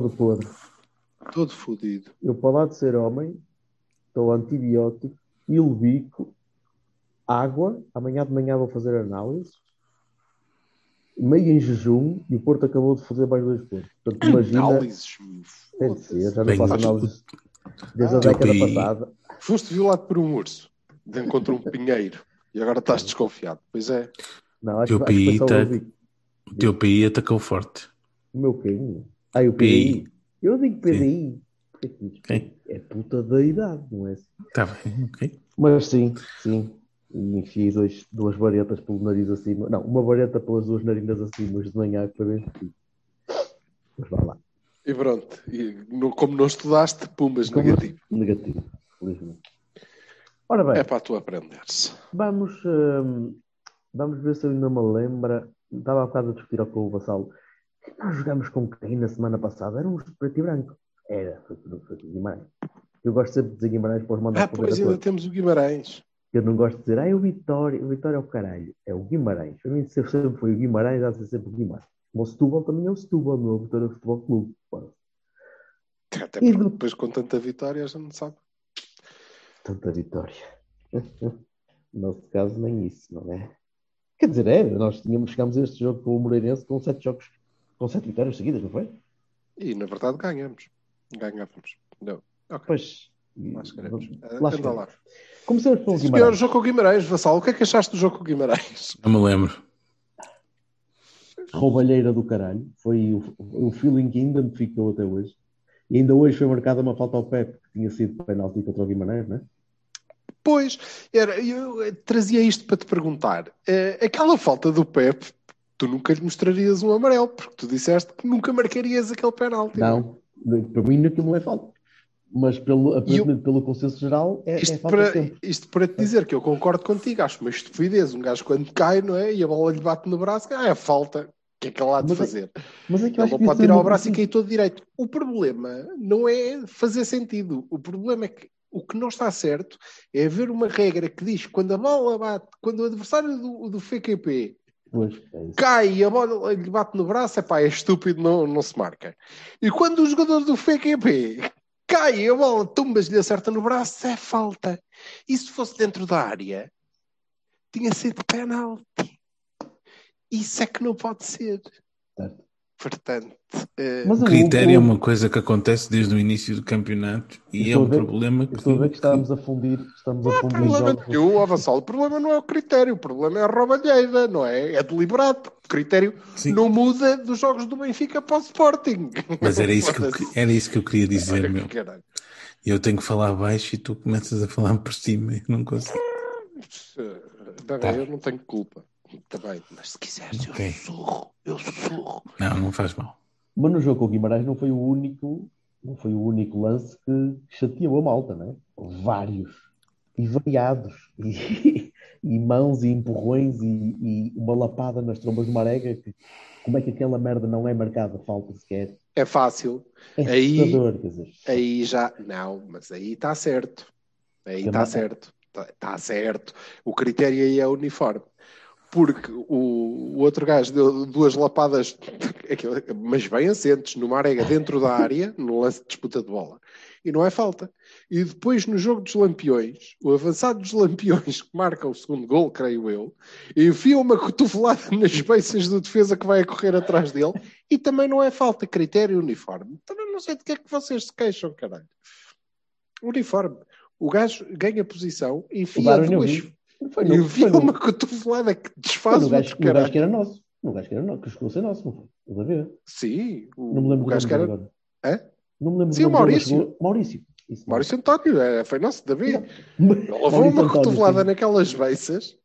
Todo podre. Todo fodido. Eu, para lá de ser homem, estou antibiótico, ilbico, água. Amanhã de manhã vou fazer análise. Meio em jejum e o Porto acabou de fazer mais dois pontos. Portanto, imagina. Análises. Tem de ser, já não Bem, faço mas- análise desde a década eu- passada. Foste violado por um urso. De encontro um pinheiro. E agora estás desconfiado. Pois é. Não, acho, Teu acho PI o teu PI atacou forte. O meu quem? Ah, o PI. PDI. Eu digo PDI. Ok. É puta da idade, não é? Está bem, ok. Mas sim, sim. E enfiei dois, duas varetas pelo nariz acima. Não, uma vareta pelas duas narinas acima, hoje de manhã, que foi bem. Mas vá lá. E pronto. E não- como não estudaste, pumbas Como- negativo. Negativo, felizmente. Ora bem, É para tu aprenderes. vamos, hum, vamos ver se eu ainda me lembra. Estava há bocado a discutir ao com o Vassalo. Nós jogamos com quem na semana passada? Era um preto e branco. Era, foi, foi, foi Guimarães. Eu gosto sempre de dizer Guimarães para os mandar Ah, pois a ainda temos o Guimarães. Eu não gosto de dizer, ah, é o Vitória. O Vitória é o caralho. É o Guimarães. Para mim sempre foi o Guimarães, há de ser sempre o Guimarães. O Setúbal também é o Setúbal, não é o Vitória Futebol Clube. Pô, Até E porque depois com tanta vitória a gente não sabe. Tanta vitória. No nosso caso, nem isso, não é? Quer dizer, é, nós tínhamos, chegámos a este jogo com o Moreirense com sete jogos, com sete vitórias seguidas, não foi? E na verdade ganhamos. Ganhávamos. Não. Ok. Pois. Lá chegaremos. Lá Ah, Anda chegaremos. lá. Começamos pelo Guimarães. jogo com o Guimarães, Vassal. O que é que achaste do jogo com o Guimarães? Não me lembro. Roubalheira do caralho. Foi o, o feeling que ainda me ficou até hoje. E ainda hoje foi marcada uma falta ao Pepe, que tinha sido penalti contra o Guimarães, não é? Pois, era, eu eh, trazia isto para te perguntar. Eh, aquela falta do Pep, tu nunca lhe mostrarias um amarelo, porque tu disseste que nunca marcarias aquele penalti. Não, para mim aquilo não é falta. Mas pelo, aparentemente, pelo consenso geral é, é Isto falta para, isto para te dizer que eu concordo contigo, acho uma estupidez. Um gajo quando cai, não é? E a bola lhe bate no braço, ah, é falta. O que é que ele há de Mas é- fazer? Mas é que eu Ele não pode é tirar o braço e cair todo direito. O problema não é fazer sentido. O problema é que o que não está certo é haver uma regra que diz que quando a bola bate, quando o adversário do, do FQP Pois, é cai a bola lhe bate no braço, é pá, é estúpido, não, não se marca. E quando o jogador do FQP cai e a bola tumbas-lhe acerta no braço, é falta. E se fosse dentro da área, tinha sido penalti. Isso é que não pode ser. Certo. Portanto, Mas O o- critério é uma coisa que acontece desde o início do campeonato e é um ver- problema eu que, Estou a ver que estamos a fundir, estamos a fundir problema jogos. nenhum. O problema não é o critério, o problema é a roubalheira, não é? É deliberado. O critério Sim. não muda dos jogos do Benfica para o Sporting. Mas era isso, que eu, era isso que eu queria dizer, Olha meu. que. Eu tenho que falar baixo e tu começas a falar por cima e não consigo. Tá Tá. bem, eu não tenho culpa. Também. Mas se quiseres, Ok. eu sussurro. Eu sussurro. Não, não faz mal. Mas no jogo com o Guimarães não foi o único, não foi o único lance que chateou a malta, não é? Vários. E variados. E, e mãos e empurrões e, e uma lapada nas trombas de Marega. Que, como é que aquela merda não é marcada falta sequer? É fácil. É Aí- assustador, quer dizer. Aí já. Não, mas aí está certo. Aí está ma- certo. Está certo. O critério aí é uniforme. Porque o, o outro gajo deu duas lapadas, mas bem assentes, numa arega dentro da área, no lance de disputa de bola. E não é falta. E depois, no jogo dos Lampiões, o avançado dos Lampiões, que marca o segundo gol, creio eu, enfia uma cotovelada nas beiças do defesa que vai a correr atrás dele, e também não é falta. Critério uniforme. Também não sei de que é que vocês se queixam, caralho. Uniforme. O gajo ganha posição, enfia eu duas. Vi. Foi no, Enfia foi no, uma cotovelada que desfaz o gajo, no gajo que era nosso. No gajo que era nosso, que chegou a ser nosso, não foi? Estás a ver? Sim, o, Não me lembro o gajo que era. agora. Hã? Não me lembro Sim, o Maurício. chegou- Maurício. Isso. Maurício António, é, foi nosso, David. Mas- Ele levou uma cotovelada naquelas beiças.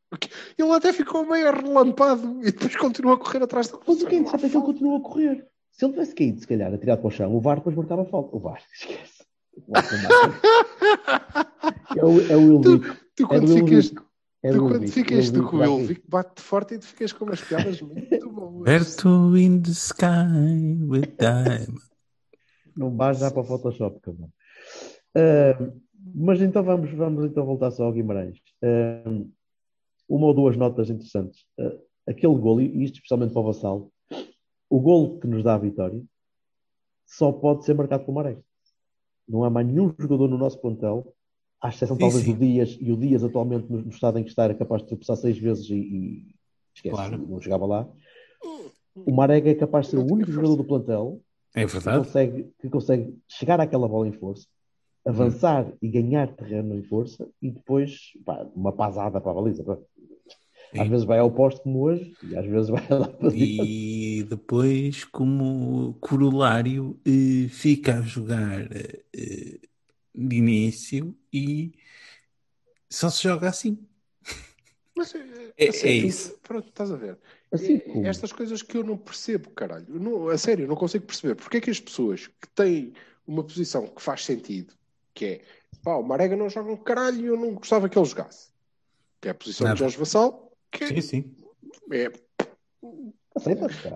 Ele até ficou meio relampado e depois continua a correr atrás dele. Mas o que é interessante é que ele continua a correr. Se ele tivesse caído, se calhar, atirado para o chão, o VAR depois marcava a falta. O VAR, esquece. O VAR. É o, é o Ilvic. Tu É quando do ficas, Ilvic. É tu do quando ficas tu com o dá aqui. Ilvic, bate forte e tu ficas com umas piadas muito boas. Berto in the sky with time. Não vais já para o Photoshop, cabrão. Ah, mas então vamos, vamos então voltar só ao Guimarães. Ah, uma ou duas notas interessantes. Ah, aquele golo, e isto especialmente para o Vassal, o golo que nos dá a vitória só pode ser marcado pelo Maré. Não há mais nenhum jogador no nosso plantel, à exceção Sim, talvez sim. do Dias, e o Dias atualmente no, no estado em que está era capaz de tropeçar seis vezes e, e esquece, Claro. não chegava lá. O Marega é capaz de ser o único jogador do plantel É que consegue, que consegue chegar àquela bola em força, avançar e ganhar terreno em força e depois pá, uma pasada para a baliza. pá. Às vezes vai ao poste como hoje e às vezes vai lá para. E depois, como corolário, eh, fica a jogar eh, de início e só se joga assim. Mas, é, É- a sério, é isso. Pronto, estás a ver. Assim É- como- Estas coisas que eu não percebo, caralho. Não- a sério, eu não consigo perceber. Porque é que as pessoas que têm uma posição que faz sentido, que é pá, o Marega não joga um caralho e eu não gostava que ele jogasse. Que é a posição Nada. de Jorge Vassal, que Sim, sim. é,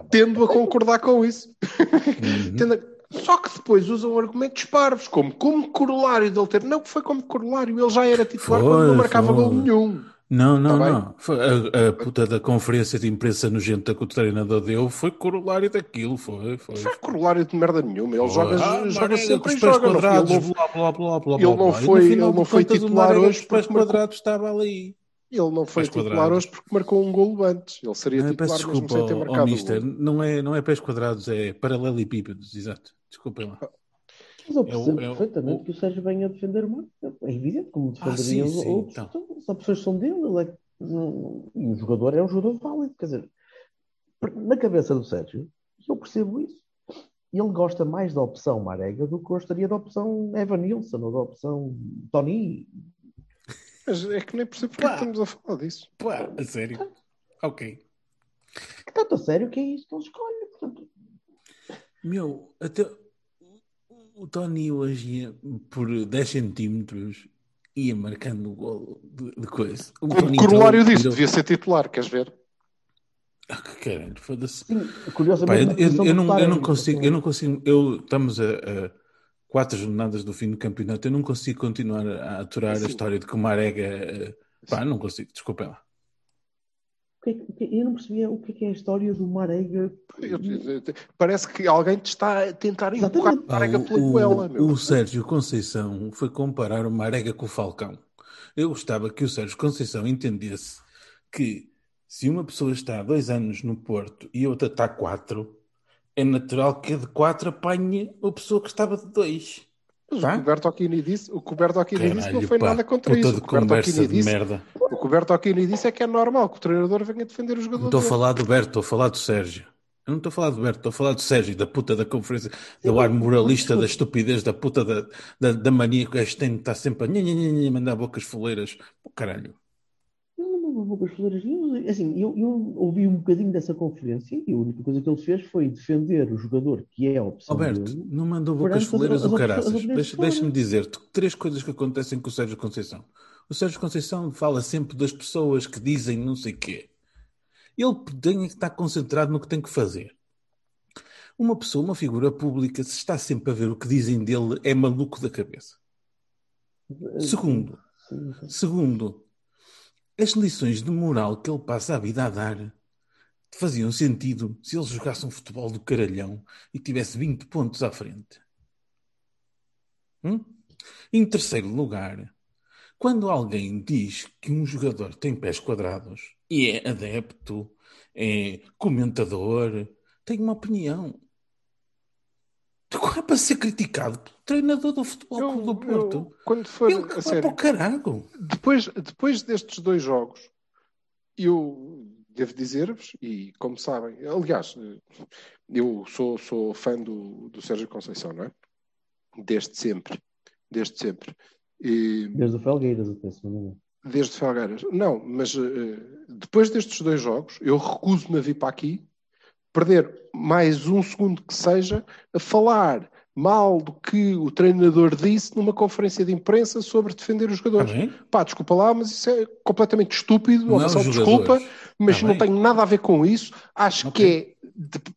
tendo a concordar com isso. Uhum. Tendo a- Só que depois usam argumentos parvos, como como corolário dele ter. Não, foi como corolário, ele já era titular Foi, quando não marcava foi. gol nenhum. Não, não, Tá não. Foi a, a puta da conferência de imprensa nojenta que o treinador deu foi corolário daquilo, foi, foi. Não foi corolário de merda nenhuma. Ele Foi. joga, Ah, joga sempre os pés joga. Não, quadrados, ele não, blá, blá, blá, blá, ele não foi- ele não foi titular hoje os pés quadrados estava ali. Ele não foi titular hoje porque marcou um golo antes. Ele seria Não, titular mesmo desculpa, sem ter ó, ó, marcado mister. golo. Não é, não é pés quadrados, é paralelepípedos, exato. Desculpem lá. Mas eu É o- percebo é o- perfeitamente o- que o Sérgio venha a defender o Marco. É evidente como Ah, defenderia sim, os sim, outros. então. Então, são pessoas são dele. Ele é... não- E o jogador é um jogador válido. Quer dizer, na cabeça do Sérgio, eu percebo isso. Ele gosta mais da opção Marega do que gostaria da opção Evan Nilsson ou da opção Tony. Mas é que nem percebo porque é Pá. estamos a falar disso. Pá, a sério. Ok. Que tanto a sério que é isso que ele escolhe. Portanto, Meu, até o Tony hoje ia por 10 centímetros ia marcando o gol de, de coisa. O Tony corolário disso, devia ser titular, queres ver? Ah, que caralho, foda-se. sim, Pá, curiosamente. eu, eu- eu não, eu não consigo, eu não consigo, eu, estamos a, a quatro jornadas do fim do campeonato, eu não consigo continuar a aturar Sim. a história de que o Marega, eh, pá, não consigo, desculpem lá. o é o Eu não percebia o que é, é a história do Marega. Parece que alguém te está a tentar empurrar Exatamente. a Pá, Marega pela goela, o, o Sérgio Conceição foi comparar o Marega com o Falcão. Eu gostava que o Sérgio Conceição entendesse que se uma pessoa está há dois anos no Porto e outra está há quatro, é natural que a de quatro apanhe a pessoa que estava de dois. Mas Tá? o que o Bertocchini disse, o que o Bertocchini disse não foi pá, nada contra isso. O que o conversa Bertocchini de disse, merda. o que o Bertocchini disse é que é normal que o treinador venha defender o jogador Não estou a falar do Berto, estou a falar do Sérgio. Eu não estou a falar do Berto, estou a falar do Sérgio, da puta da conferência, do ar moralista, da estupidez, da puta da, da, da mania que gajo tem de estar sempre a mandar bocas foleiras. Pô, caralho. Flores. Eu, assim, eu, eu ouvi um bocadinho dessa conferência e a única coisa que ele fez foi defender o jogador que é a opção Alberto, dele. não mandou bocas foleiras as ou caraças. Deixa-me dizer-te três coisas que acontecem com o Sérgio Conceição. O Sérgio Conceição fala sempre das pessoas que dizem não sei quê. Ele tem que estar concentrado no que tem que fazer. Uma pessoa, uma figura pública, se está sempre a ver o que dizem dele, é maluco da cabeça. Segundo, Sim, sim. Segundo, as lições de moral que ele passa a vida a dar faziam sentido se ele jogasse um futebol do caralhão e tivesse 20 pontos à frente. Hum? Em terceiro lugar, quando alguém diz que um jogador tem pés quadrados e é adepto, é comentador, tem uma opinião. Agora para ser criticado pelo treinador do Futebol Clube do Eu- Porto. eu- quando for Ele a sério, para o caralho. depois, depois destes dois jogos, eu devo dizer-vos, e como sabem, aliás, eu sou, sou fã do, do Sérgio Conceição, não é? Desde sempre. desde sempre. E, Desde o Felgueiras, até se não engano. desde Felgueiras. Não, mas eh, depois destes dois jogos, eu recuso-me a vir para aqui perder mais um segundo que seja a falar mal do que o treinador disse numa conferência de imprensa sobre defender os jogadores. bem? Pá, desculpa lá, mas isso é completamente estúpido. Não só desculpa, mas Está não tem nada a ver com isso. Acho Ok. que é, de-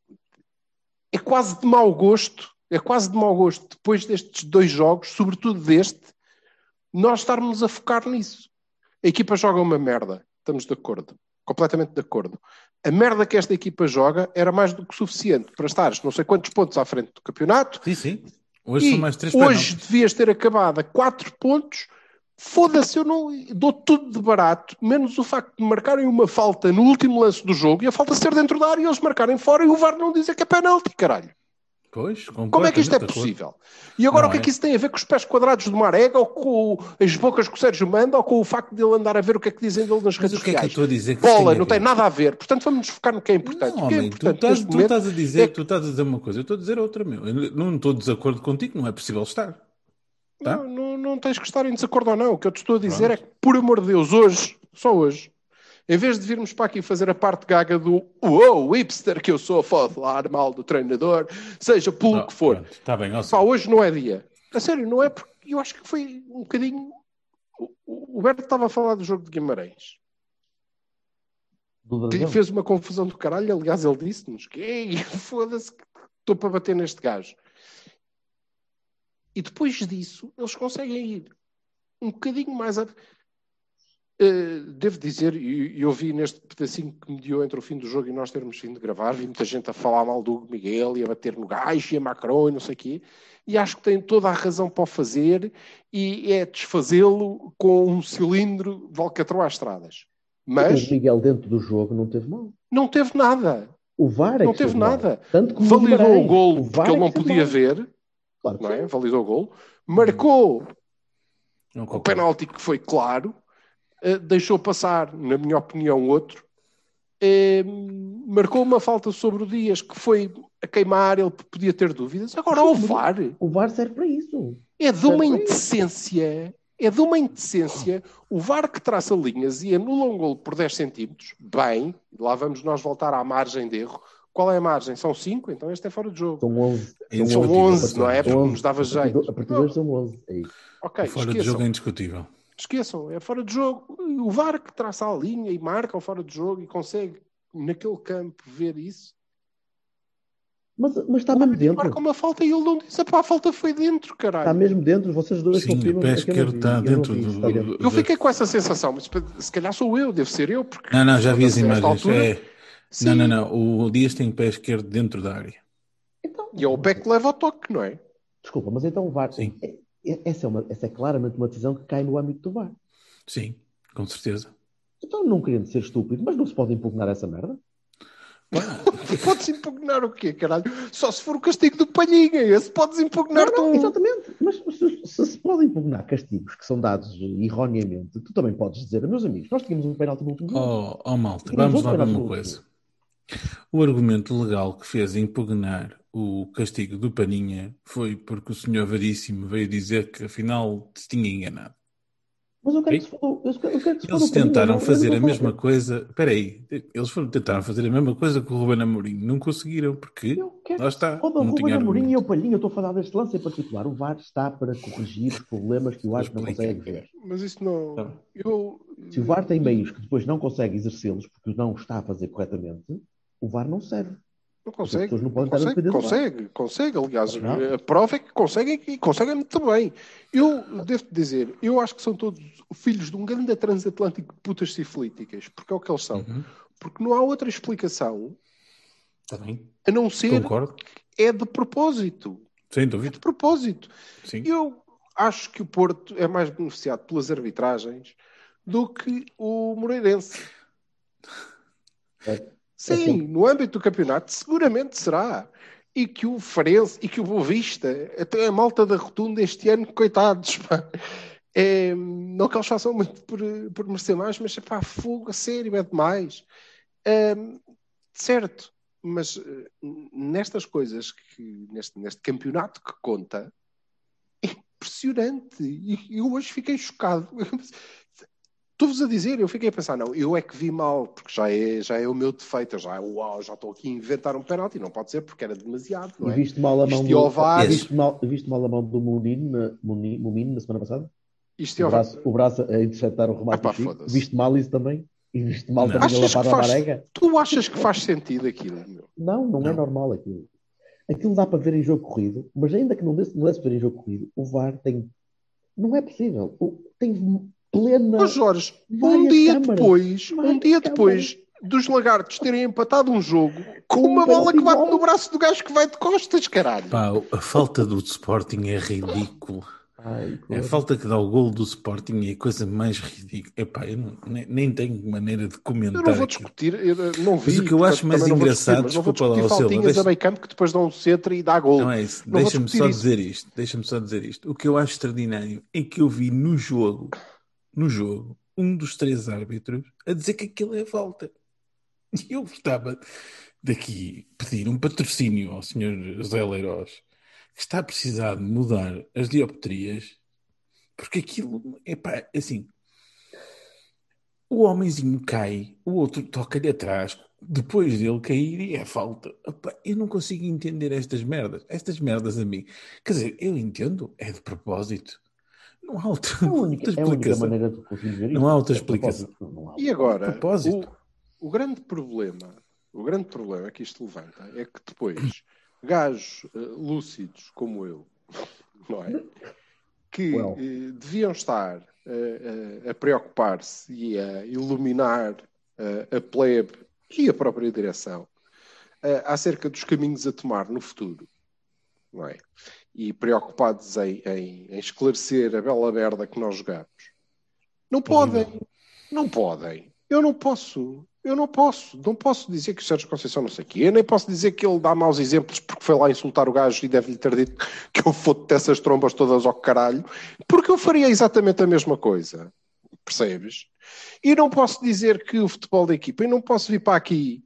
é quase de mau gosto, é quase de mau gosto, depois destes dois jogos, sobretudo deste, nós estarmos a focar nisso. A equipa joga uma merda, estamos de acordo, completamente de acordo. A merda que esta equipa joga era mais do que suficiente para estares não sei quantos pontos à frente do campeonato, Sim, sim. Hoje e são mais três hoje penaltis. devias ter acabado a 4 pontos. Foda-se, eu não dou tudo de barato, menos o facto de marcarem uma falta no último lance do jogo e a falta ser dentro da área e eles marcarem fora e o VAR não dizer que é penalti, caralho. Pois, Como é que isto é possível? E agora Não o que é é. que isso tem a ver com os pés quadrados do Marega ou com as bocas que o Sérgio manda ou com o facto de ele andar a ver o que é que dizem dele nas redes o que é que eu sociais? estou a dizer que Bola, tem não tem nada a ver. Portanto, vamos nos focar no que é importante. Não, o que é homem, tu importante estás, neste tu estás a dizer, é tu estás a dizer uma coisa, eu estou a dizer outra, meu. Eu não estou de desacordo contigo, não é possível estar. Tá? Não, não, não tens que estar em desacordo ou não. O que eu te estou a dizer é que, por amor de Deus, hoje, só hoje, em vez de virmos para aqui fazer a parte gaga do uou, hipster que eu sou, a falar mal do treinador, seja pelo Não, que for. pronto, Está bem, ó, Pá, hoje não é dia. A sério, não é porque eu acho que foi um bocadinho. O, Berto estava a falar do jogo de Guimarães, Do que fez uma confusão do caralho. Aliás, ele disse-nos que "Ei, foda-se, que estou para bater neste gajo. E depois disso, eles conseguem ir um bocadinho mais a. Eh, devo dizer, e eu vi neste pedacinho que mediou entre o fim do jogo e nós termos fim de gravar, vi muita gente a falar mal do Hugo Miguel e a bater no gajo e a Macron e não sei o quê, e acho que tem toda a razão para o fazer e é desfazê-lo com um cilindro de alcatrão às estradas. Mas O Miguel dentro do jogo não teve mal. não teve nada. O VAR é Não que teve nada. Tanto como Validou o golo porque ele é não que podia ver, Claro que não é? Validou o golo. Marcou Não o penalti que foi claro, deixou passar, na minha opinião, outro. Eh, marcou uma falta sobre o Dias que foi a queimar, ele podia ter dúvidas. Agora, ao VAR O VAR serve para isso. é de uma indecência. É de uma indecência. O VAR que traça linhas e anula um golo por 10 centímetros, bem, lá vamos nós voltar à margem de erro. Qual é a margem? São 5? Então este é fora de jogo. São 11. São São Indiscutível, 11, não é? Porque nos dava jeito. do- A partir de hoje são 11. É isso. Ok, Fora de esqueçam. jogo é indiscutível. Esqueçam, é fora de jogo. O VAR que traça a linha e marca o fora de jogo e consegue, naquele campo, ver isso. Mas, mas está mesmo dentro. marca uma falta e ele não diz: a falta foi dentro, caralho. Está mesmo dentro. Vocês dois Sim, o confirmam. pé é esquerdo está dentro do- está dentro. Eu fiquei com essa sensação, mas se calhar sou eu, deve ser eu, porque. Não, não, já vi as imagens. altura, É... Não, não, não. O Dias tem o pé esquerdo dentro da área. Então, E é o pé que leva ao toque, não é? Desculpa, mas então o VAR. Sim. Essa é, uma, essa é claramente uma decisão que cai no âmbito do VAR. Sim, com certeza. Então, não querendo ser estúpido, mas não se pode impugnar essa merda? Podes impugnar o quê, caralho? Só se for o castigo do palhinha. Esse podes impugnar Não, não, tu. exatamente. Mas se, se se pode impugnar castigos que são dados erroneamente, tu também podes dizer, meus amigos, nós tínhamos um penalti no último jogo. Oh, oh malta, vamos lá ver esperar uma coisa. O argumento legal que fez impugnar o castigo do Paninha foi porque o senhor Veríssimo veio dizer que afinal se tinha enganado. Mas eu quero Ok. que se quero que se Eles o Paninha, tentaram fazer a mesma coisa. Espera aí, eles foram tentaram fazer a mesma coisa que o Ruben Amorim. Não conseguiram, porque lá está, o não Ruben Amorim e o Palhinha. Eu estou a falar deste lance em particular. O VAR está para corrigir os problemas que o árbitro não consegue ver. Mas isso não. Bem. Eu. Se o VAR tem meios que depois não consegue exercê-los porque não está a fazer corretamente, o VAR não serve. Não consegue. não Consegue, consegue, consegue. Aliás, Não. a prova é que conseguem e conseguem muito bem. Eu devo dizer, eu acho que são todos filhos de um grande transatlântico de putas sifilíticas, porque é o que eles são. Uhum, Porque não há outra explicação a não ser concordo, é de propósito. sem É dúvida. de propósito. Sim. Eu acho que o Porto é mais beneficiado pelas arbitragens do que o Moreirense. É. Sim, no âmbito do campeonato, seguramente será. E que o Farense e que o Boa Vista, até a malta da Rotunda este ano, coitados, pá. É, não que eles façam muito por, por merecer mais, mas pá, fogo a sério, é demais. É, certo, mas eh, nestas coisas, que, neste, neste campeonato que conta, impressionante. E eu hoje fiquei chocado. Estou-vos a dizer, eu fiquei a pensar, não, eu é que vi mal, porque já é, já é o meu defeito, eu já, uau, já estou aqui a inventar um penalti, não pode ser porque era demasiado, não E é? viste mal a mão do, VAR. viste mal, viste mal a mão do Munino na, na semana passada? Isto é O ao braço, o braço a interceptar o remate pá, do Chico. foda-se. Viste mal isso também? E viste mal Não. também a Achas à faz- marega? Tu achas que faz sentido aquilo? meu? Não, não, é Não. normal aquilo. Aquilo dá para ver em jogo corrido, mas ainda que não desse, não desse ver em jogo corrido, o VAR tem. Não é possível. Tem plena. Ô Jorge, um dia câmaras. depois, um dia depois dos lagartos terem empatado um jogo com Com uma um bola que bate no braço do gajo que vai de costas, caralho. Pá, a falta do Sporting é ridículo. Ai, É a falta que dá o gol do Sporting é a coisa mais ridícula. Epá, eu não- nem, nem tenho maneira de Eu comentar. não vou discutir, eu não vi. Mas o que eu acho mais engraçado, discutir, mas desculpa lá, faltinhas deixa- a meio campo que depois dão um centro e dá gol. Não é isso. Deixa-me só isso. dizer isto. Deixa-me só dizer isto. O que eu acho extraordinário é que eu vi no jogo, no jogo, um dos três árbitros a dizer que aquilo é falta. E eu gostava daqui pedir um patrocínio ao Sr. José Leiroz, que está a precisar de mudar as dioptrias, porque aquilo é pá, assim. O homenzinho cai, o outro toca-lhe atrás, depois dele cair e é falta. Epá, eu não consigo entender estas merdas. Estas merdas a mim. Quer dizer, eu entendo, é de propósito. Não há outra, É única, outra é a única explicação. maneira de conseguir Não há outra É explicação. há. E agora, o, o grande problema, o grande problema que isto levanta é que depois gajos eh, lúcidos como eu, não é? Que Well. eh, deviam estar eh, a preocupar-se e a iluminar a plebe e a própria direção acerca dos caminhos a tomar no futuro, não é? E preocupados em, em- em esclarecer a bela merda que nós jogamos. Não podem, não podem. Eu não posso, eu não posso, não posso dizer que o Sérgio Conceição não sei o quê, eu nem posso dizer que ele dá maus exemplos porque foi lá insultar o gajo e deve-lhe ter dito que eu foto dessas trombas todas ao caralho, porque eu faria exatamente a mesma coisa, percebes? E não posso dizer que o futebol da equipa, e não posso vir para aqui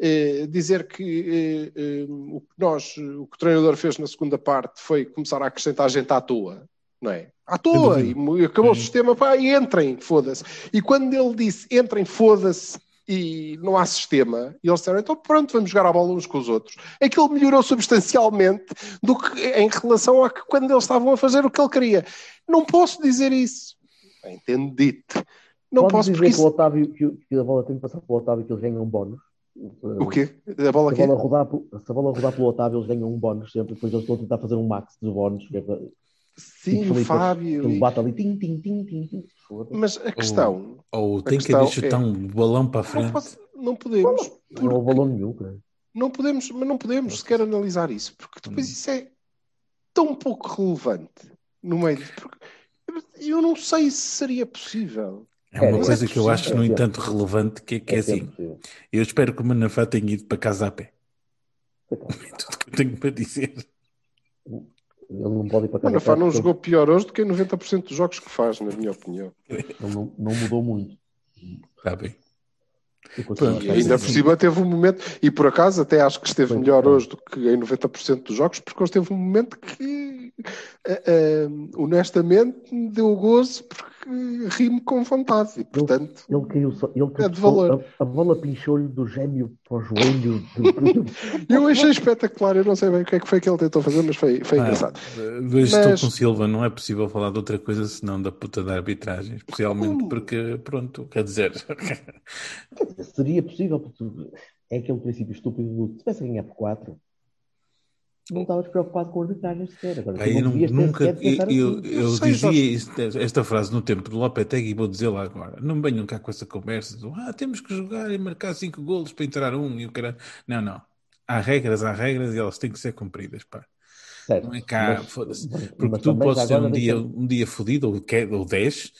eh, dizer que eh, eh, o que nós, o que o treinador fez na segunda parte foi começar a acrescentar gente à toa, não é? À toa, e, acabou o sistema, pá, e entrem, foda-se. E quando ele disse entrem, foda-se, e não há sistema, e eles disseram, então pronto, vamos jogar a bola uns com os outros. Aquilo melhorou substancialmente do que em relação a que quando eles estavam a fazer o que ele queria. Não posso dizer isso. Entendido. Não Podes posso dizer porque que, o. Otávio, que, o- que a bola tem que passar pelo Otávio que eles ganham um bónus. O quê? A bola Se a bola rodar, se a bola rodar pelo Otávio, eles ganham um bónus sempre. Depois eles estão a tentar fazer um max dos bónus. Que é para, Sim, Filipe, o Fábio. Ele bate ali, tim, tim, tim, tim, tim. Mas a questão... Ou A tem que chutar é- um balão para a Não, frente. posso- não podemos. Não houve balão nenhum, cara. Não podemos, mas não podemos sequer analisar isso, porque depois isso é tão pouco relevante no meio de. porque eu não sei se seria possível. É uma É, coisa é que eu acho, no entanto, relevante, que é que é, É assim. Eu espero que o Manafá tenha ido para casa a pé. É tudo que eu tenho para dizer. Ele não pode ir para O casa. Manafá perto, não porque jogou pior hoje do que em 90% dos jogos que faz, na minha opinião. Ele não, não mudou muito. Está bem. A Pronto, E ainda isso. por cima teve um momento, e por acaso até acho que esteve melhor hoje do que em 90% dos jogos, porque hoje teve um momento que, eh, honestamente, me deu gozo porque ri-me com vontade. E, portanto, Ele caiu só. Ele É de valor. A, a bola pinchou-lhe do gêmeo para o joelho. de- eu achei espetacular. Eu não sei bem o que é que foi que ele tentou fazer, mas foi, foi Ah, engraçado. Mas- estou com Silva, não é possível falar de outra coisa senão da puta da arbitragem, especialmente Como? porque, pronto, quer dizer, Seria possível, porque é aquele princípio estúpido do se tivesse a ganhar por 4, não estavas preocupado com a arbitragem sequer. Agora, Aí não ter nunca, de eu, assim. eu sei, dizia isto- esta frase no tempo do Lopetegui e vou dizê-la agora. Não venham cá com essa conversa do ah, temos que jogar e marcar cinco golos para entrar um e o cara. Não, não. Há regras, há regras e elas têm que ser cumpridas, pá. Certo, Não é cá, foda-se. Porque mas tu podes ter um dia, deixa- um dia fodido ou, ou 10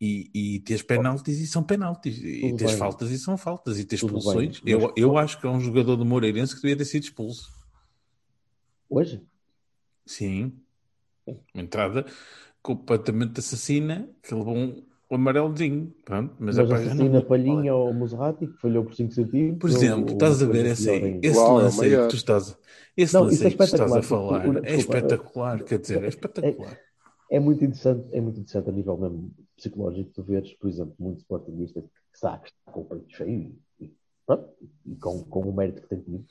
e, e teres penaltis e são penaltis. E tens bem. faltas e são faltas. E tens expulsões. Eu, eu acho que é um jogador do Moreirense que devia ter sido expulso. Hoje? Sim. Uma entrada completamente assassina que levou um amarelozinho. Pronto, mas, Mas, não assassina vou- Palhinha ou Muserati, que falhou por 5 centímetros. Por exemplo, ou- estás a ver coisa esse, aí, Uau, é lance aí maior. que tu estás, esse Não, lance é aí que tu estás a espetacular, falar porque- é desculpa, espetacular, quer dizer, é espetacular. é muito interessante, é muito interessante a nível mesmo psicológico tu veres, por exemplo, muitos sportingistas que está com o peito cheio e, e, pronto, e com, com o mérito que tem tido,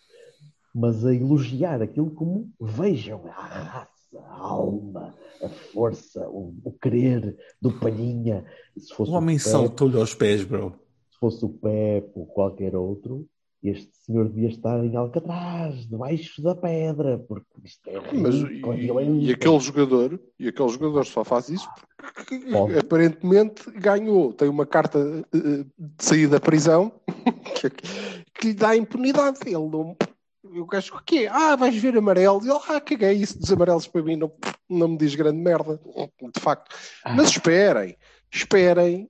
mas a elogiar aquilo como vejam a raça, a alma, a força, o, o querer do Palhinha. Se fosse O homem saltou-lhe aos pés, bro. se fosse o Pepe ou qualquer outro, este senhor devia estar em Alcatraz, debaixo da pedra, porque isto é Mas rico, e, violento. e aquele jogador, e aquele jogador só faz isso porque Pode. aparentemente ganhou, tem uma carta eh, de saída da prisão que, que lhe dá impunidade. Ele não. O gajo, o quê? Ah, vais ver amarelo. E ele, ah, caguei isso dos amarelos para mim, não, não me diz grande merda, de facto. Mas esperem, esperem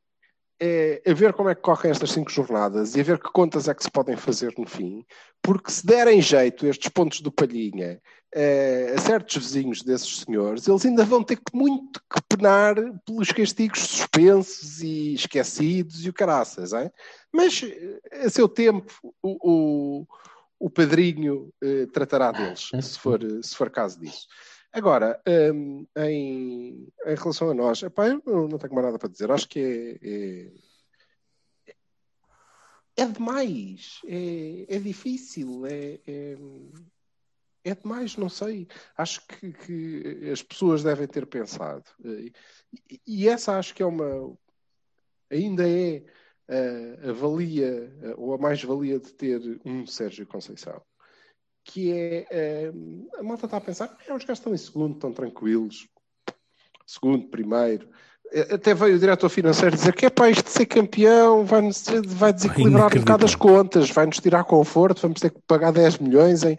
é, a ver como é que correm estas cinco jornadas e a ver que contas é que se podem fazer no fim, porque se derem jeito estes pontos do Palhinha eh, a certos vizinhos desses senhores, eles ainda vão ter que muito que penar pelos castigos suspensos e esquecidos e o caraças, hein? mas eh, a seu tempo o, o, o padrinho eh, tratará deles, se for, se for caso disso. Agora, hum, em, em relação a nós, epá, eu não, não tenho mais nada para dizer. Acho que é, é, é demais. É, é difícil. É, é, é demais, não sei. Acho que, que as pessoas devem ter pensado. E, e essa acho que é uma. Ainda é a, a valia, ou a mais-valia de ter um Sérgio Conceição que é a malta está a pensar, é, os gajos estão em segundo, estão tranquilos, segundo, primeiro. Até veio o diretor financeiro dizer que é para isto de ser campeão, vai, vai desequilibrar um bocado as contas, vai-nos tirar conforto, vamos ter que pagar 10 milhões em,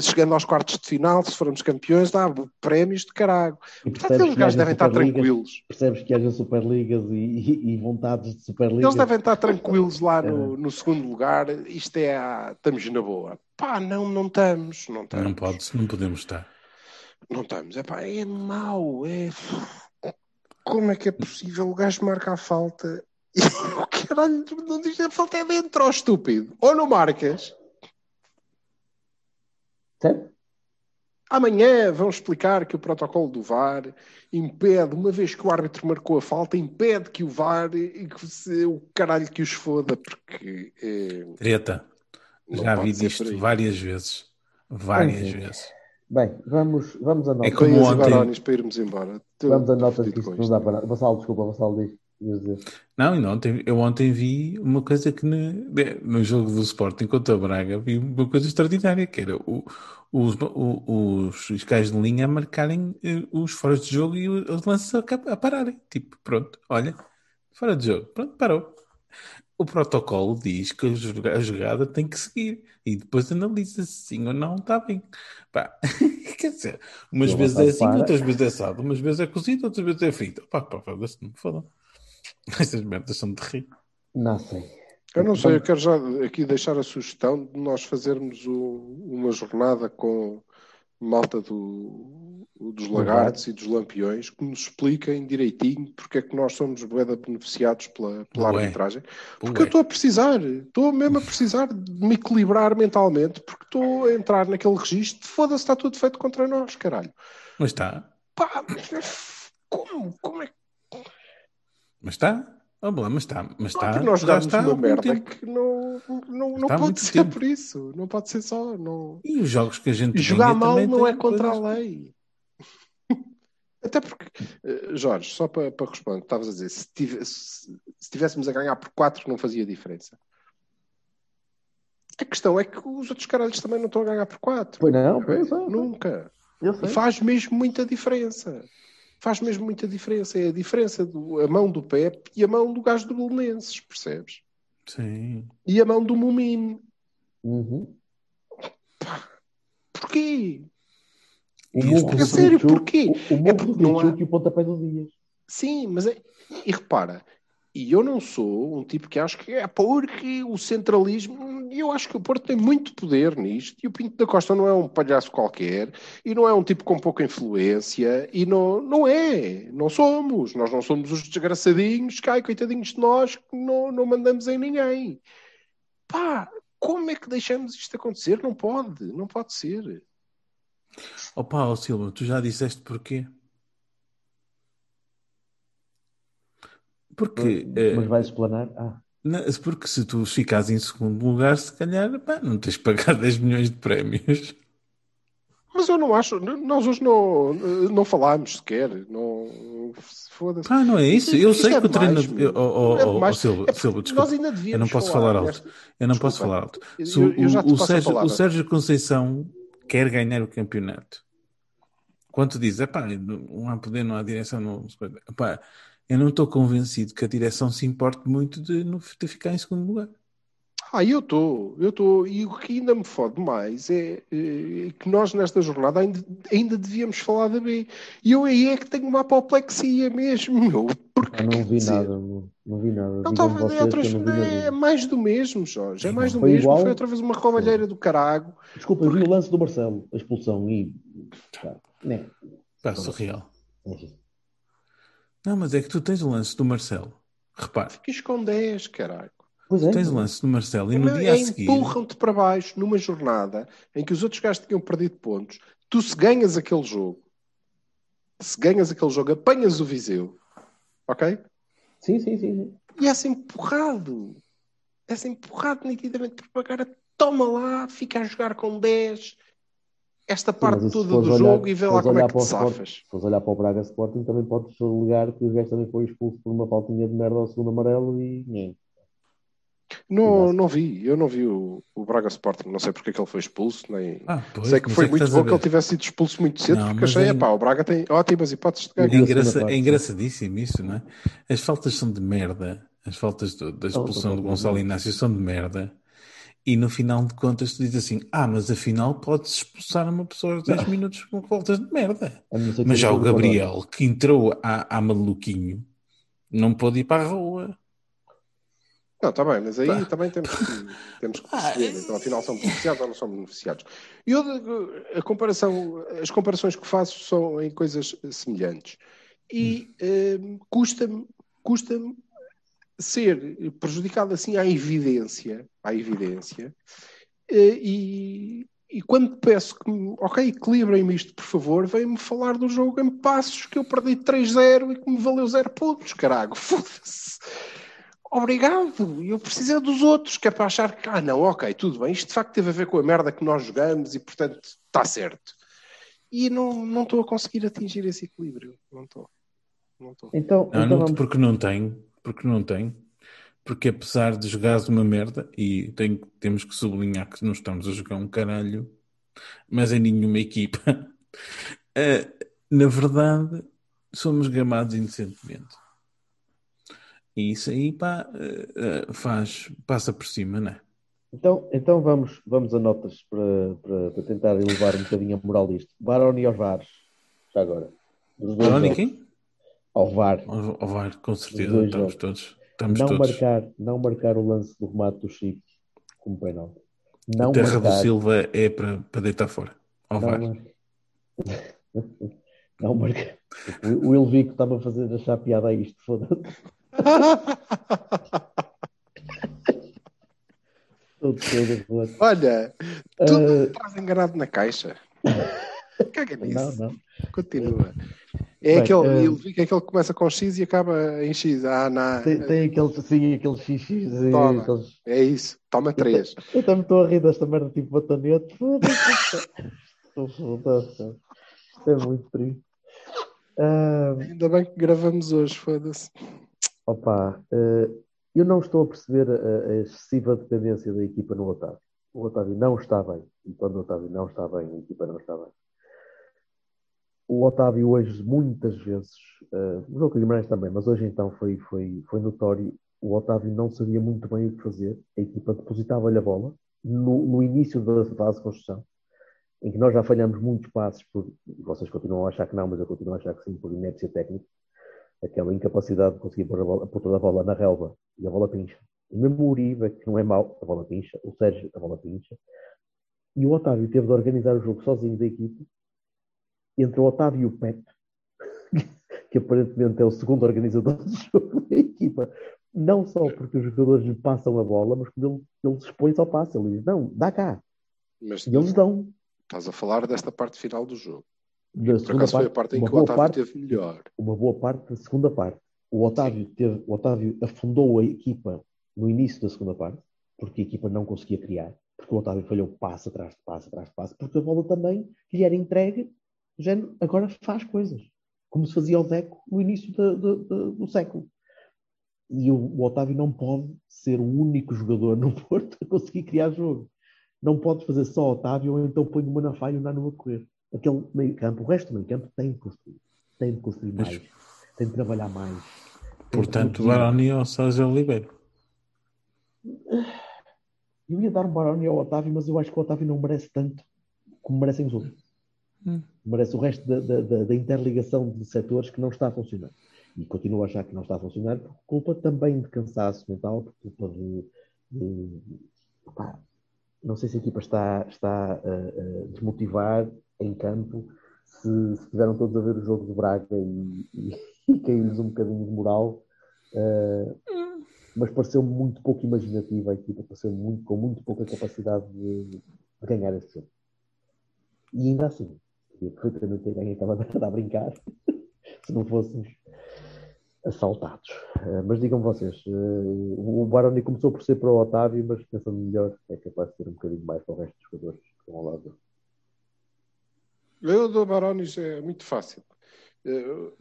chegando aos quartos de final, se formos campeões, dá prémios de caralho. E Portanto, aqueles gajos devem estar tranquilos. Percebes que haja Superligas e, e, e vontades de Superligas. Eles devem estar tranquilos lá no, no segundo lugar. Isto é, a, estamos na boa. Pá, não, não estamos. Não, estamos. Não, pode, não podemos estar. Não estamos. É pá, é mau. É... Como é que é possível o gajo marcar a falta e o caralho não diz a falta é dentro, ó estúpido. Ou não marcas. Certo? Amanhã vão explicar que o protocolo do VAR impede, uma vez que o árbitro marcou a falta, impede que o VAR e que se, o caralho que os foda, porque. É, Treta. Já vi aí. várias vezes. Várias Enfim. vezes. Bem, vamos, vamos a nota. É como Põe as ontem- para irmos embora. Estou Vamos a nota de que isto não dá para nada. Vassal, desculpa, Vassal, diz. Não, e ontem, eu ontem vi uma coisa que no, no jogo do Sporting contra o Braga vi uma coisa extraordinária, que era o- os, o- os, os gajos de linha a marcarem eh, os foras de jogo e os lances a, a pararem. Tipo, pronto, olha, fora de jogo, pronto, parou. O protocolo diz que a joga- a jogada tem que seguir e depois analisa se sim ou não está bem. Pá, quer dizer, umas Eu vezes é assim, tapar. outras vezes é assado, umas vezes é cozido, outras vezes é frito. Pá, pá, pá, se não me fodam. Essas merdas são de rir. Não sei. Eu não sei, eu quero já aqui deixar a sugestão de nós fazermos o- uma jornada com malta do, dos lagartos e dos lampiões que nos expliquem direitinho porque é que nós somos boeda beneficiados pela, pela Ué. arbitragem. Porque Ué. eu estou a precisar, estou mesmo a precisar de me equilibrar mentalmente porque estou a entrar naquele registro de foda-se, está tudo feito contra nós, caralho. Mas está, Pá, como? Como é que mas está. Oh, bom, mas está, mas está. que nós jogámos está uma merda tempo. que não, não, não pode ser tempo. por isso, não pode ser só. Não... E os jogos que a gente E jogar mal não é contra coisas- a lei. Até porque, eh, Jorge, só para, para responder, estavas a dizer, se, tive- se- se tivéssemos a ganhar por 4 não fazia diferença. A questão é que os outros caralhos também não estão a ganhar por 4. Pois não, pois sei. Nunca. Eu E sei. faz mesmo muita diferença. Faz mesmo muita diferença. É a diferença do a mão do Pep e a mão do gajo do Belenenses, percebes? Sim. E a mão do Mumino. Uhum. Porquê? O murro A sério, porquê? O, o É porque do não há- e o pontapé do Dias. Sim, mas é... e repara, e eu não sou um tipo que acho que é porque o centralismo, e eu acho que o Porto tem muito poder nisto, e o Pinto da Costa não é um palhaço qualquer, e não é um tipo com pouca influência, e não, não é, não somos, nós não somos os desgraçadinhos, cai, coitadinhos de nós, que não, não mandamos em ninguém. Pá, como é que deixamos isto acontecer? Não pode, não pode ser. Opa, ó Silva, tu já disseste porquê? Porque, eh, Mas vais explanar? Ah, não, porque se tu ficares em segundo lugar, se calhar, pá, não tens de pagar 10 milhões de prémios. Mas eu não acho, nós hoje não, não falámos sequer, não foda-se. Ah, não é isso? Isto- Eu sei é que o demais, eu- oh, oh, É oh, Silva, É Silva, nós desculpa. ainda devíamos Eu não posso falar falar alto. Eu não posso Desculpa. falar alto. Eu- Se eu já te o, o, Sérgio, o. Sérgio Conceição quer ganhar o campeonato. Quando tu dizes, epá, não há poder, não há direção, não. Epá, eu não estou convencido que a direção se importe muito de, não- de ficar em segundo lugar. Ah, eu estou, eu estou. E o que ainda me fode mais é, eh, que nós nesta jornada ainda, ainda devíamos falar da B. E eu aí é que tenho uma apoplexia mesmo, meu. Porque ah, não vi dizer, nada, não, não vi nada. Não estava vocês é, eu não vi é nada. mais do mesmo, Jorge. É mais do Foi mesmo. igual? Foi outra vez uma roubalheira do carago. Desculpa, eu vi o lance do Marcelo, a expulsão e. Pá, né, Pá, surreal. enfim. Não, mas é que tu tens o lance do Marcelo. Repare, Fiquis com 10, caralho. Pois é. tens o lance do Marcelo e no dia a seguir. Empurram-te para baixo numa jornada em que os outros gajos tinham perdido pontos. Tu, se ganhas aquele jogo, se ganhas aquele jogo, apanhas o Viseu, ok? Sim, sim, sim. sim. E és empurrado. És empurrado nitidamente para pagar. Toma lá, fica a jogar com 10. Esta parte toda do olhar- jogo e vê lá como é que te Sport- safas. Se fores olhar para o Braga Sporting, também podes alegar que o gajo também foi expulso por uma faltinha de merda ao segundo amarelo e. nhém. Não, Exato. não vi, eu não vi o, o Braga Sporting, não sei porque é que ele foi expulso, nem Ah, pois, sei que foi é muito bom que ele tivesse sido expulso muito cedo, Não, porque achei, é- epá, o Braga tem ótimas hipóteses de É, ganhar. segunda engraça- é sim. engraçadíssimo isso, não é? As faltas são de merda. As faltas do- da expulsão do Gonçalo Inácio são de merda. E no final de contas tu dizes assim: Ah, mas afinal pode-se expulsar uma pessoa aos 10 minutos com faltas de merda. Mas já o. Gabriel, que entrou a, a maluquinho, não pôde ir para a rua. Não, está bem, mas aí Pá. também temos que, temos que Ah, perceber, então afinal são beneficiados ou não são beneficiados. E eu, a comparação, as comparações que faço são em coisas semelhantes. E eh, custa-me custa-me ser prejudicado assim à evidência, à evidência, eh, e, e quando peço que, ok, equilibrem-me isto, por favor, vem-me falar do jogo em passos que eu perdi 3-0 e que me valeu 0 pontos, carago, foda-se. Obrigado, eu preciso é dos outros, que é para achar que, ah, não, ok, tudo bem, isto de facto teve a ver com a merda que nós jogamos e, portanto, está certo. E não não estou a conseguir atingir esse equilíbrio, não estou. Não estou. Então, Não, então não, vamos. porque não tenho. Porque não tenho. Porque apesar de jogares uma merda, e tenho- temos que sublinhar que não estamos a jogar um caralho, mas em nenhuma equipa, eh, na verdade, somos gamados inocentemente. E isso aí, pá, eh, faz, passa por cima, não é? Então, então vamos, vamos a notas para, para, para tentar elevar um bocadinho a moral disto. Baroni aos já agora. Baroni quem? Ao VAR. Ao VAR, com certeza, estamos jogos. todos. Estamos Não todos. marcar, não marcar o lance do remate do Chico como penal. Não o Terra do marcar, Silva é para, para deitar fora. Ao não, VAR. mar- não marcar. O, o Elvico está-me a fazer achar piada a isto, foda-se. Olha, tu Ah, estás enganado na caixa. Caga não, nisso. não. Continua. É Bem, aquele, eh, ele vi que é aquele que começa com X e acaba em X. Ah, não. Tem, tem aqueles, sim, aqueles xixis. e Toma. aqueles- É isso. Toma três. Eu também estou a rir desta merda tipo batonete. Isto é muito triste. Ah, Ainda bem que gravamos hoje, foda-se. opa, eh, eu não estou a perceber a, a excessiva dependência da equipa no Otávio. O Otávio não está bem. E quando o Otávio não está bem, a equipa não está bem. O Otávio hoje, muitas vezes, eh, o jogo com o Guimarães também, mas hoje então foi, foi, foi notório, o Otávio não sabia muito bem o que fazer. A equipa depositava-lhe a bola no, no início da fase de construção, em que nós já falhamos muitos passos, por, vocês continuam a achar que não, mas eu continuo a achar que sim, por inépcia técnica, aquela incapacidade de conseguir pôr, a bola, pôr toda a bola na relva e a bola pincha. E mesmo Uribe, que não é mau, a bola pincha, o Sérgio, a bola pincha, e o Otávio teve de organizar o jogo sozinho da equipe, entre o Otávio e o Pep, que aparentemente é o segundo organizador do jogo da equipa, não só porque os jogadores lhe passam a bola, mas quando ele, ele se expõe ao passe, ele diz, não, dá cá. Mas E eles dão. estás a falar desta parte final do jogo. Da Por acaso foi a parte em que o Otávio parte, teve melhor. uma boa parte da segunda parte. O Otávio, teve, o Otávio afundou a equipa no início da segunda parte, porque a equipa não conseguia criar, porque o Otávio falhou passo atrás de passo atrás de passo, porque a bola também lhe era entregue, género, agora faz coisas, como se fazia o Deco no início da- da- da- do século. E o, o Otávio não pode ser o único jogador no Porto a conseguir criar jogo. Não pode fazer só Otávio ou então põe o Manafá e o Nano a correr. Aquele meio campo, o resto do meio campo tem de construir. Tem de construir Mas- mais. Tem de trabalhar mais. De Portanto. Baroni ou Sérgio Oliveira. Eu ia dar um Baroni ao Otávio, mas eu acho que o Otávio não merece tanto como merecem os outros. Hum. Merece o resto da, da- da- interligação de setores que não está a funcionar. E continuo a achar que não está a funcionar por culpa também de cansaço mental, por culpa de. de- pá, não sei se a equipa está, está a, a desmotivar em campo, se, estiveram todos a ver o jogo do Braga e, e, e caiu-lhes um bocadinho de moral. eh, mas pareceu muito pouco imaginativa a equipa, pareceu muito, com muito pouca capacidade de, de ganhar este jogo. E ainda assim, podia perfeitamente ter ganho, estava a a brincar, se não fôssemos assaltados. Eh, mas digam vocês, eh, o Baroni começou por ser para o Otávio, mas pensando melhor, é capaz de ser um bocadinho mais para o resto dos jogadores que estão ao lado. Eu dou Barones é muito fácil. Eh,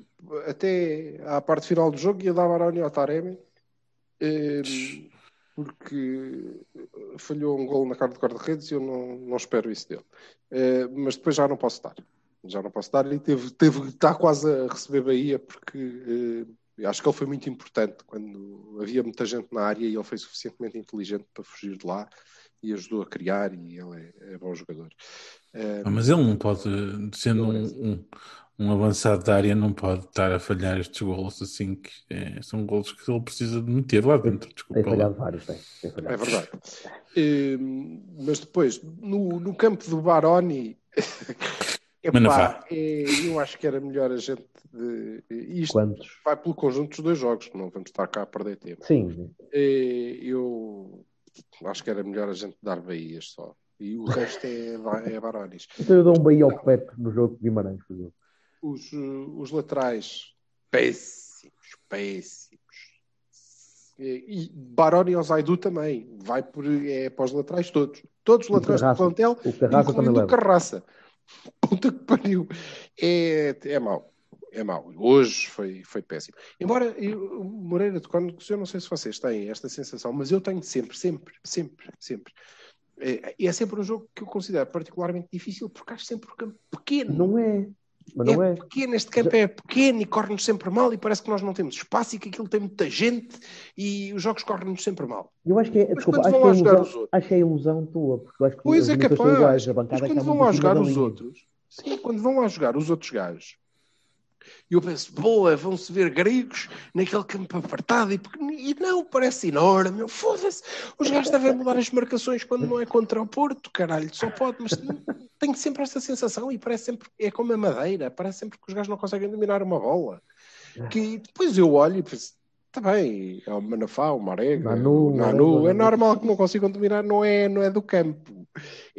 Até à parte final do jogo ia dar Baroni ao Taremi, porque falhou um gol na cara de guarda-redes e eu não, não espero isso dele. Eh, Mas depois já não posso dar. Já não posso dar e teve, teve está quase a receber Bahia porque eh, acho que ele foi muito importante quando havia muita gente na área e ele foi suficientemente inteligente para fugir de lá e ajudou a criar e ele é, é bom jogador. Eh, Ah, mas ele não pode, sendo um, um, um avançado da área, não pode estar a falhar estes golos assim, que é, são golos que ele precisa de meter lá dentro. Tem Desculpa lá. falhado vários, tem. tem falhado. É verdade. Eh, mas depois, no, no campo do Baroni, epá, é, eu acho que era melhor a gente. De, isto Quantos? vai pelo conjunto dos dois jogos, não vamos estar cá a perder tempo. Sim, Eh, eu acho que era melhor a gente dar Bahias só. E o resto é, é Baronis. então eu dou um Bahia ao Pepe no jogo de Guimarães, por exemplo. Os, eh, os laterais, péssimos, péssimos. E, e Baroni ao Zaidu também. Vai por, é, para os laterais todos. Todos os laterais do plantel, O Carraça também incluindo o leva. Carraça. Puta que pariu. É, é mau. É mau. Hoje foi, foi péssimo. Embora eu, o Moreira de Cónicos, eu não sei se vocês têm esta sensação, mas eu tenho sempre, sempre, sempre, sempre. É, é sempre um jogo que eu considero particularmente difícil porque acho sempre o campo pequeno. Não é. Mas não é, é. pequeno, este campo é pequeno e corre-nos sempre mal e parece que nós não temos espaço e que aquilo tem muita gente e os jogos correm-nos sempre mal. Eu acho que é, Mas desculpa, quando acho vão que, é ilusão, os outros? acho que é ilusão tua, porque eu acho que Pois é capaz. iguais, a Mas bancada quando está vão lá jogar os linha. outros, sim, quando vão lá jogar os outros gajos, e eu penso, boa, vão-se ver gregos naquele campo apertado e, e não, parece enorme. meu, Foda-se, os gajos devem mudar as marcações quando não é contra o Porto, caralho, só pode, mas tenho sempre esta sensação e parece sempre, é como a madeira, parece sempre que os gajos não conseguem dominar uma bola. Que depois eu olho e penso, está bem, é o Manafá, o Marega, Nanu, o Nanu, Marega, é normal que não consigam dominar, não é, não é do campo.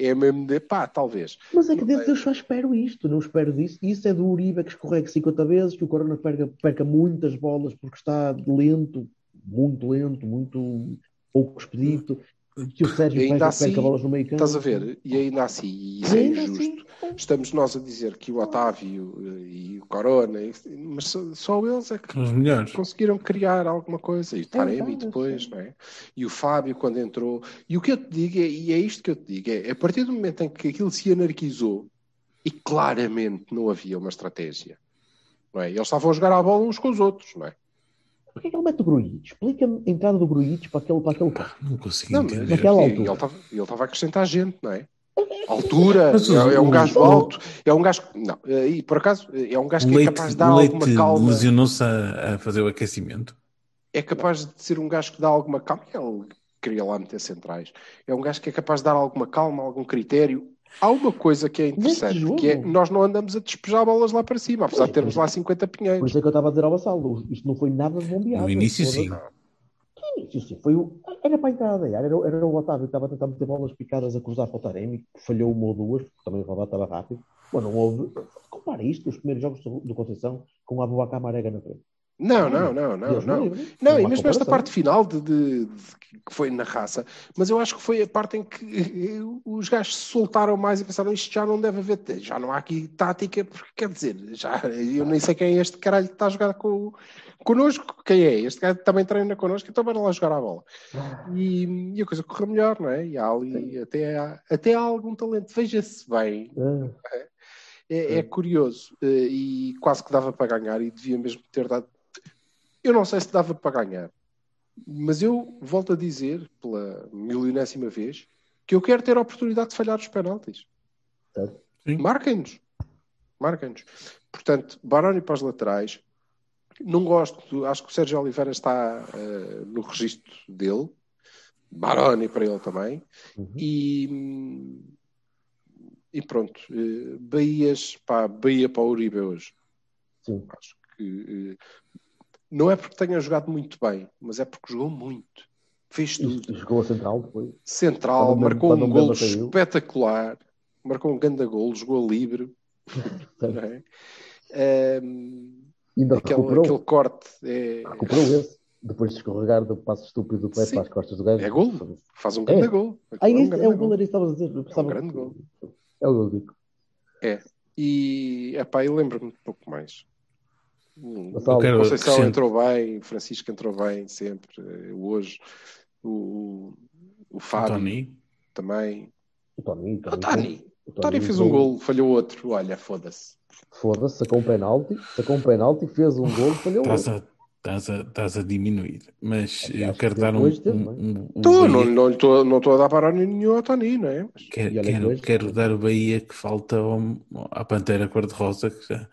É mesmo de pá, talvez. Mas é que Deus, eu só espero isto, não espero disso. Isso é do Uribe que escorrega 50 vezes, que o Corona perca, perca muitas bolas porque está lento, muito lento, muito pouco expedito, que o Sérgio E ainda assim, perca bolas no meio campo. Estás a ver? E ainda assim, e isso é injusto. assim, Estamos nós a dizer que o Otávio eh, e o Corona, mas só, só eles é que conseguiram criar alguma coisa. E o Taremi verdade, depois, não é? E o Fábio quando entrou. E o que eu te digo, é, e é isto que eu te digo, é a partir do momento em que aquilo se anarquizou e claramente não havia uma estratégia. Não é? Eles estavam a jogar a bola uns com os outros, não é? Porquê é que ele mete o Gruitch? Explica-me a entrada do Gruitch para aquele, para aquele carro. Não consigo Não, entender. naquela e- altura. e ele estava- ele estava a acrescentar gente, não é? Altura, Mas é, é um o- gajo o- alto, é um gajo. Não, e por acaso, é um gajo que é Leite, capaz de dar alguma calma. lesionou-se a, a fazer o aquecimento. É capaz de ser um gajo que dá alguma calma. Ele queria lá meter centrais. É um gajo que é capaz de dar alguma calma, algum critério. Há uma coisa que é interessante, que é nós não andamos a despejar bolas lá para cima, apesar de termos lá 50 Por pinheiros. isso é que eu estava a dizer ao Vassalo, isto não foi nada de bombeado. No início, sim. Que início, sim. Foi o... Era para a entrada da área, era, o- era o Otávio que estava a tentar meter bolas picadas a cruzar para o Taremi, que falhou uma ou duas, porque também o Rabat estava rápido. Bom, não houve. Compara isto, os primeiros jogos do Conceição, com o Abubacar Marega na frente. Não, não, não, não, Deus me não. livre. Não, Não e mesmo esta parte final de, de- de- que foi na raça, mas eu acho que foi a parte em que os gajos se soltaram mais e pensaram isto já não deve haver, já não há aqui tática, porque quer dizer, já, eu nem sei quem é este caralho que está a jogar com, connosco, quem é? Este gajo também treina connosco, então bora lá jogar a bola. E, e a coisa correu melhor, não é? E há ali até há, até há algum talento, veja-se bem, Ah, é, é curioso eh, e quase que dava para ganhar e devia mesmo ter dado. Eu não sei se dava para ganhar, mas eu volto a dizer pela milionésima vez que eu quero ter a oportunidade de falhar os penaltis. Marquem-nos. Marquem-nos. Portanto, Baroni para os laterais. Não gosto, acho que o Sérgio Oliveira está eh, no registro dele. Baroni para ele também. Uhum. E, hum, e pronto, eh, Bahias, pá, Bahia para o Uribe hoje. Sim. Acho que eh, não é porque tenha jogado muito bem, mas é porque jogou muito. Fez E tudo. jogou a central depois. Central, Quando marcou um caiu. espetacular, marcou um grande golo, jogou livre. É? Ehm, Ainda aquele, recuperou. aquele corte é, Recuperou esse. Depois de escorregar do passo estúpido do pé Sim. para as costas do gajo. É golo. faz um grande É. golo. Ah, Aquilo um grande é o gol, era isso que estavas a dizer. Eu pensava grande gol. É o gol, Dico. E epá, eu lembro-me um pouco mais. Hum, O quero Conceição acrescento- entrou bem, Francisco entrou bem sempre. eh, Hoje o, o Fábio Tony. também. O Tony. O Tani. o O Tani fez um gol, falhou outro. Olha, foda-se. Foda-se, sacou um penalti, sacou um penalti, fez um gol, falhou Estás outro. a, estás, a, estás a diminuir. Mas Acho eu que quero dar um. teve, um, um, um Tô, Bahia- não não estou não estou a dar para nenhum ao Tani, não é? Mas- Quero, quero, quero dar o Bahia que falta ao, à Pantera Cor-de-Rosa, que já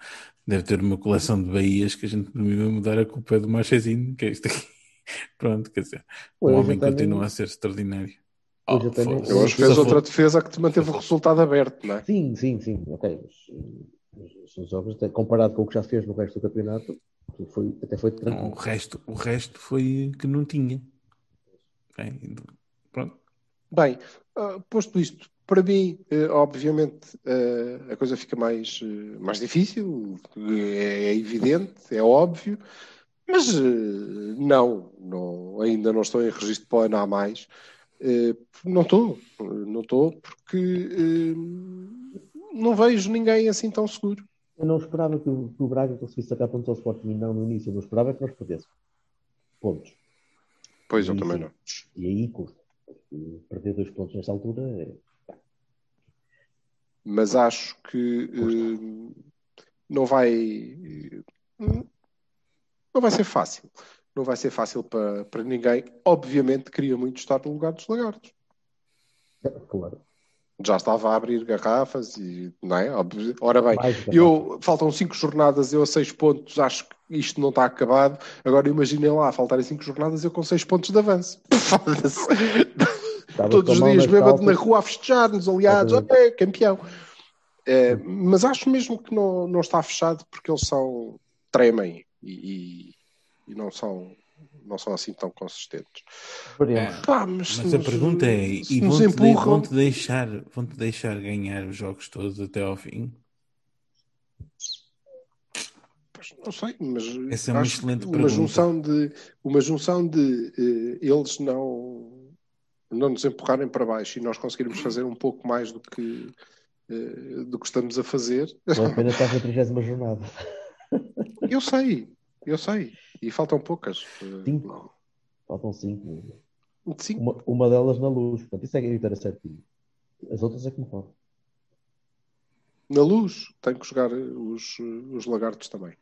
deve ter uma coleção de Bahias que a gente não vai mudar a culpa é do Marchezinho, que é isto aqui. Pronto, quer dizer, o homem continua a ser extraordinário. Hoje Oh. Eu hoje Sim, fez outra defesa que te manteve o resultado aberto, não é? Sim, sim, sim, ok. Mas, até comparado com o que já fez no resto do campeonato, foi, até foi Não, o, tranquilo. resto, o resto foi que não tinha. Ok, Pronto. Bem, ah, posto isto, para mim, eh, obviamente, eh, a coisa fica mais, eh, mais difícil, é, evidente, é óbvio, mas não, não, ainda não estou em registro para o ano a mais. Não estou, não estou, porque não vejo ninguém assim tão seguro. Eu não esperava que o, que o Braga conseguisse sacar pontos ao Sporting não no início, eu não esperava que nós perdêssemos pontos. Pois eu Sim, também não. E aí custa. E Perder dois pontos nesta altura é. Mas acho que eh, não vai eh, não vai ser fácil. Não vai ser fácil para, para ninguém. Obviamente queria muito estar no lugar dos lagartos. Claro. Já estava a abrir garrafas e não é? Ora bem, eu faltam cinco jornadas, eu a seis pontos, acho que isto não está acabado. Agora imaginem lá, faltarem cinco jornadas, eu com seis pontos de avanço. Foda-se. Estavas Todos os a dias bêbado na rua a festejar-nos, aliados, Exatamente. é campeão. É, mas acho mesmo que não, não está fechado porque eles são tremem e, e- e não, são, não são assim tão consistentes. Veremos. Pá, mas Mas a nos- pergunta é: se e nos vão-te de- empurram, vão-te deixar, vão-te deixar ganhar os jogos todos até ao fim? Pois, Não sei, mas Essa é uma excelente uma pergunta. junção de uma junção de eh, eles não não nos empurrarem para baixo e nós conseguirmos fazer um pouco mais do que eh, do que estamos a fazer. Não apenas estás na 30 jornada. Eu sei, eu sei, e faltam poucas. Cinco. Faltam cinco. Sim, Uma, uma delas na luz. Portanto, isso é que era certinho. As outras é que me falam. na luz tenho que jogar os, os lagartos também.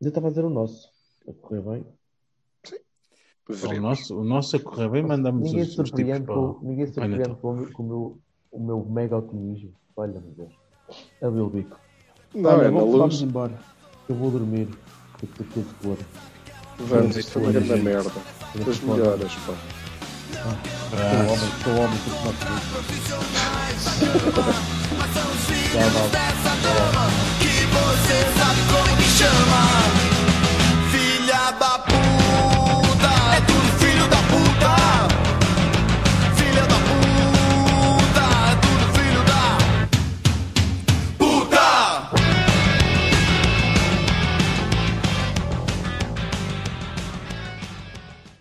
Eu estava a dizer o nosso. A correr bem. O Veremos. nosso, o nosso a correr bem, mandamos Ninguém os, se os tipos para com, o- ninguém se surpreende com, o meu- com o meu, o meu mega otimismo. Olha, meu Deus. É o meu bico. Não, Olha, é na vamos, vamos luz. embora. Eu vou dormir. Ter de pôr. Vamos, isto foi uma Olha, grande merda. Das melhoras, pá. Sou homem, sou homem, sou tomar Tchau, que você sabe como me chamar.